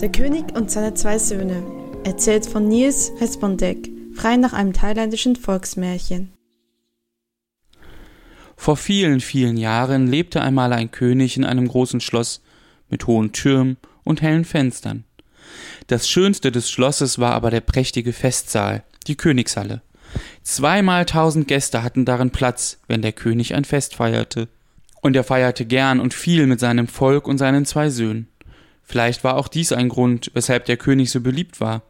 Der König und seine zwei Söhne. Erzählt von Nils Respondek, frei nach einem thailändischen Volksmärchen. Vor vielen, vielen Jahren lebte einmal ein König in einem großen Schloss mit hohen Türmen und hellen Fenstern. Das schönste des Schlosses war aber der prächtige Festsaal, die Königshalle. Zweimal tausend Gäste hatten darin Platz, wenn der König ein Fest feierte. Und er feierte gern und viel mit seinem Volk und seinen zwei Söhnen. Vielleicht war auch dies ein Grund, weshalb der König so beliebt war.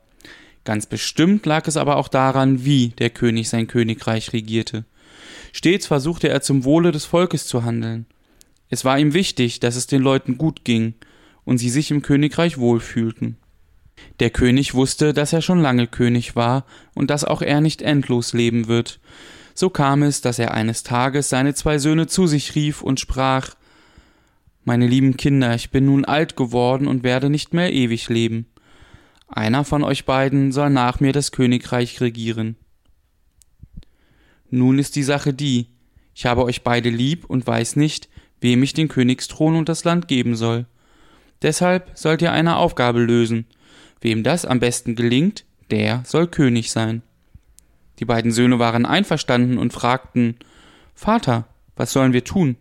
Ganz bestimmt lag es aber auch daran, wie der König sein Königreich regierte. Stets versuchte er zum Wohle des Volkes zu handeln. Es war ihm wichtig, dass es den Leuten gut ging und sie sich im Königreich wohlfühlten. Der König wusste, dass er schon lange König war und dass auch er nicht endlos leben wird. So kam es, dass er eines Tages seine zwei Söhne zu sich rief und sprach Meine lieben Kinder, ich bin nun alt geworden und werde nicht mehr ewig leben. Einer von euch beiden soll nach mir das Königreich regieren. Nun ist die Sache die, ich habe euch beide lieb und weiß nicht, wem ich den Königsthron und das Land geben soll. Deshalb sollt ihr eine Aufgabe lösen, Wem das am besten gelingt, der soll König sein. Die beiden Söhne waren einverstanden und fragten Vater, was sollen wir tun?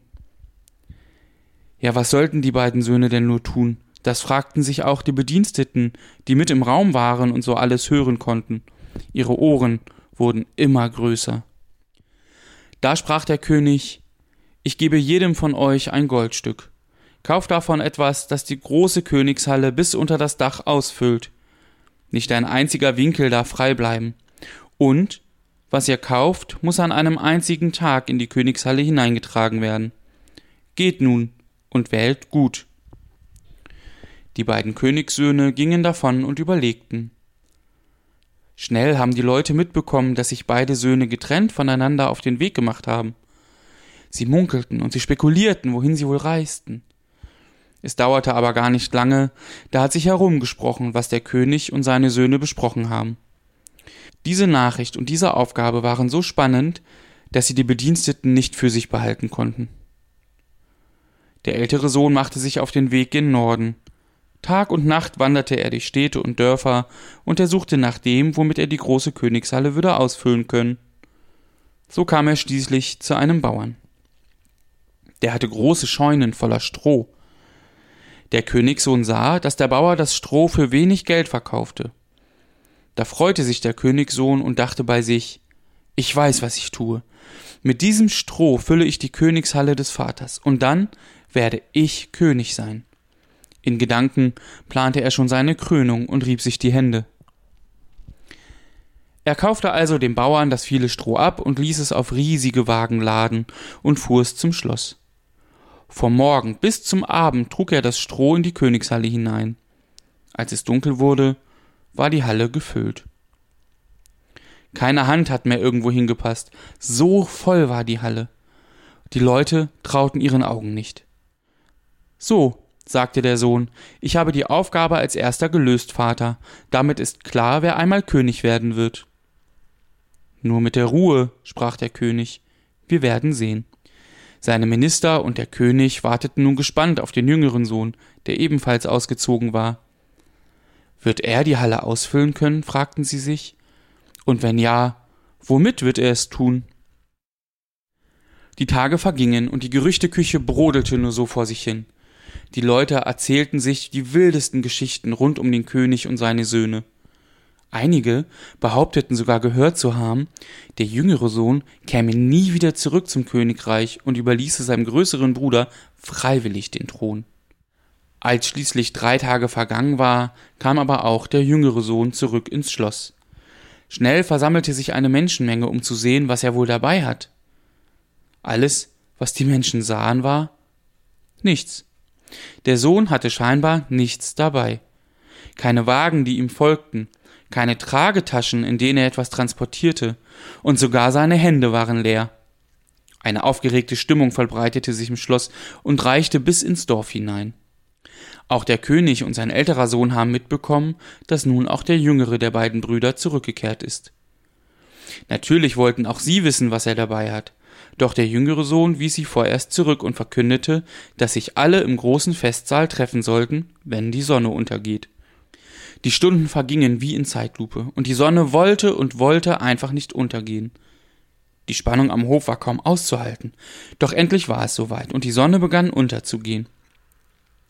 Ja, was sollten die beiden Söhne denn nur tun? Das fragten sich auch die Bediensteten, die mit im Raum waren und so alles hören konnten. Ihre Ohren wurden immer größer. Da sprach der König Ich gebe jedem von euch ein Goldstück. Kauft davon etwas, das die große Königshalle bis unter das Dach ausfüllt. Nicht ein einziger Winkel darf frei bleiben. Und was ihr kauft, muss an einem einzigen Tag in die Königshalle hineingetragen werden. Geht nun und wählt gut. Die beiden Königssöhne gingen davon und überlegten. Schnell haben die Leute mitbekommen, dass sich beide Söhne getrennt voneinander auf den Weg gemacht haben. Sie munkelten und sie spekulierten, wohin sie wohl reisten. Es dauerte aber gar nicht lange, da hat sich herumgesprochen, was der König und seine Söhne besprochen haben. Diese Nachricht und diese Aufgabe waren so spannend, dass sie die Bediensteten nicht für sich behalten konnten. Der ältere Sohn machte sich auf den Weg gen Norden. Tag und Nacht wanderte er die Städte und Dörfer, und er suchte nach dem, womit er die große Königshalle würde ausfüllen können. So kam er schließlich zu einem Bauern. Der hatte große Scheunen voller Stroh, der Königssohn sah, dass der Bauer das Stroh für wenig Geld verkaufte. Da freute sich der Königssohn und dachte bei sich Ich weiß, was ich tue. Mit diesem Stroh fülle ich die Königshalle des Vaters, und dann werde ich König sein. In Gedanken plante er schon seine Krönung und rieb sich die Hände. Er kaufte also dem Bauern das viele Stroh ab und ließ es auf riesige Wagen laden und fuhr es zum Schloss. Vom Morgen bis zum Abend trug er das Stroh in die Königshalle hinein. Als es dunkel wurde, war die Halle gefüllt. Keine Hand hat mehr irgendwo hingepasst, so voll war die Halle. Die Leute trauten ihren Augen nicht. So, sagte der Sohn, ich habe die Aufgabe als erster gelöst, Vater. Damit ist klar, wer einmal König werden wird. Nur mit der Ruhe, sprach der König, wir werden sehen. Seine Minister und der König warteten nun gespannt auf den jüngeren Sohn, der ebenfalls ausgezogen war. Wird er die Halle ausfüllen können? fragten sie sich. Und wenn ja, womit wird er es tun? Die Tage vergingen und die Gerüchteküche brodelte nur so vor sich hin. Die Leute erzählten sich die wildesten Geschichten rund um den König und seine Söhne. Einige behaupteten sogar gehört zu haben, der jüngere Sohn käme nie wieder zurück zum Königreich und überließe seinem größeren Bruder freiwillig den Thron. Als schließlich drei Tage vergangen war, kam aber auch der jüngere Sohn zurück ins Schloss. Schnell versammelte sich eine Menschenmenge, um zu sehen, was er wohl dabei hat. Alles, was die Menschen sahen, war nichts. Der Sohn hatte scheinbar nichts dabei. Keine Wagen, die ihm folgten, keine Tragetaschen, in denen er etwas transportierte, und sogar seine Hände waren leer. Eine aufgeregte Stimmung verbreitete sich im Schloss und reichte bis ins Dorf hinein. Auch der König und sein älterer Sohn haben mitbekommen, dass nun auch der jüngere der beiden Brüder zurückgekehrt ist. Natürlich wollten auch sie wissen, was er dabei hat, doch der jüngere Sohn wies sie vorerst zurück und verkündete, dass sich alle im großen Festsaal treffen sollten, wenn die Sonne untergeht. Die Stunden vergingen wie in Zeitlupe, und die Sonne wollte und wollte einfach nicht untergehen. Die Spannung am Hof war kaum auszuhalten, doch endlich war es soweit, und die Sonne begann unterzugehen.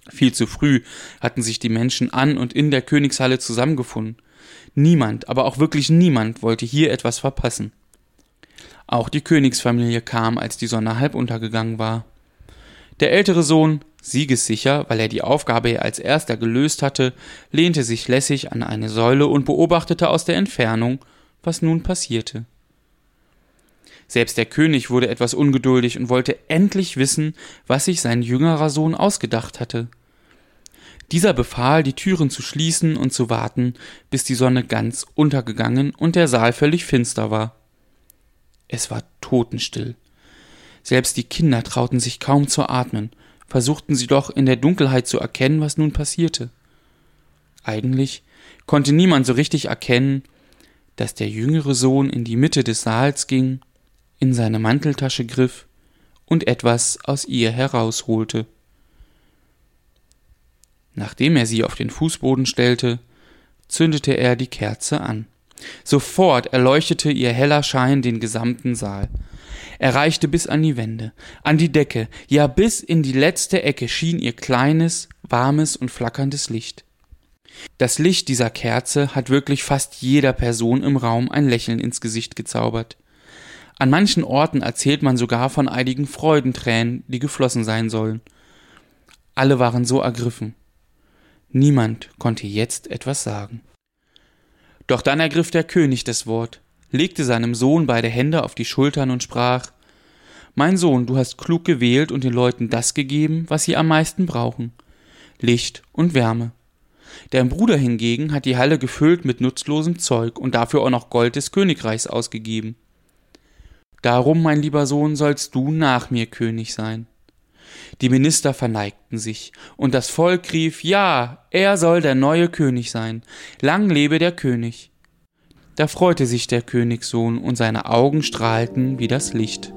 Viel zu früh hatten sich die Menschen an und in der Königshalle zusammengefunden. Niemand, aber auch wirklich niemand wollte hier etwas verpassen. Auch die Königsfamilie kam, als die Sonne halb untergegangen war. Der ältere Sohn, siegessicher, weil er die Aufgabe als erster gelöst hatte, lehnte sich lässig an eine Säule und beobachtete aus der Entfernung, was nun passierte. Selbst der König wurde etwas ungeduldig und wollte endlich wissen, was sich sein jüngerer Sohn ausgedacht hatte. Dieser befahl, die Türen zu schließen und zu warten, bis die Sonne ganz untergegangen und der Saal völlig finster war. Es war totenstill. Selbst die Kinder trauten sich kaum zu atmen, versuchten sie doch in der Dunkelheit zu erkennen, was nun passierte. Eigentlich konnte niemand so richtig erkennen, dass der jüngere Sohn in die Mitte des Saals ging, in seine Manteltasche griff und etwas aus ihr herausholte. Nachdem er sie auf den Fußboden stellte, zündete er die Kerze an. Sofort erleuchtete ihr heller Schein den gesamten Saal. Er reichte bis an die Wände, an die Decke, ja bis in die letzte Ecke schien ihr kleines, warmes und flackerndes Licht. Das Licht dieser Kerze hat wirklich fast jeder Person im Raum ein Lächeln ins Gesicht gezaubert. An manchen Orten erzählt man sogar von einigen Freudentränen, die geflossen sein sollen. Alle waren so ergriffen. Niemand konnte jetzt etwas sagen. Doch dann ergriff der König das Wort, legte seinem Sohn beide Hände auf die Schultern und sprach Mein Sohn, du hast klug gewählt und den Leuten das gegeben, was sie am meisten brauchen Licht und Wärme. Dein Bruder hingegen hat die Halle gefüllt mit nutzlosem Zeug und dafür auch noch Gold des Königreichs ausgegeben. Darum, mein lieber Sohn, sollst du nach mir König sein. Die Minister verneigten sich, und das Volk rief Ja, er soll der neue König sein. Lang lebe der König. Da freute sich der Königssohn, und seine Augen strahlten wie das Licht.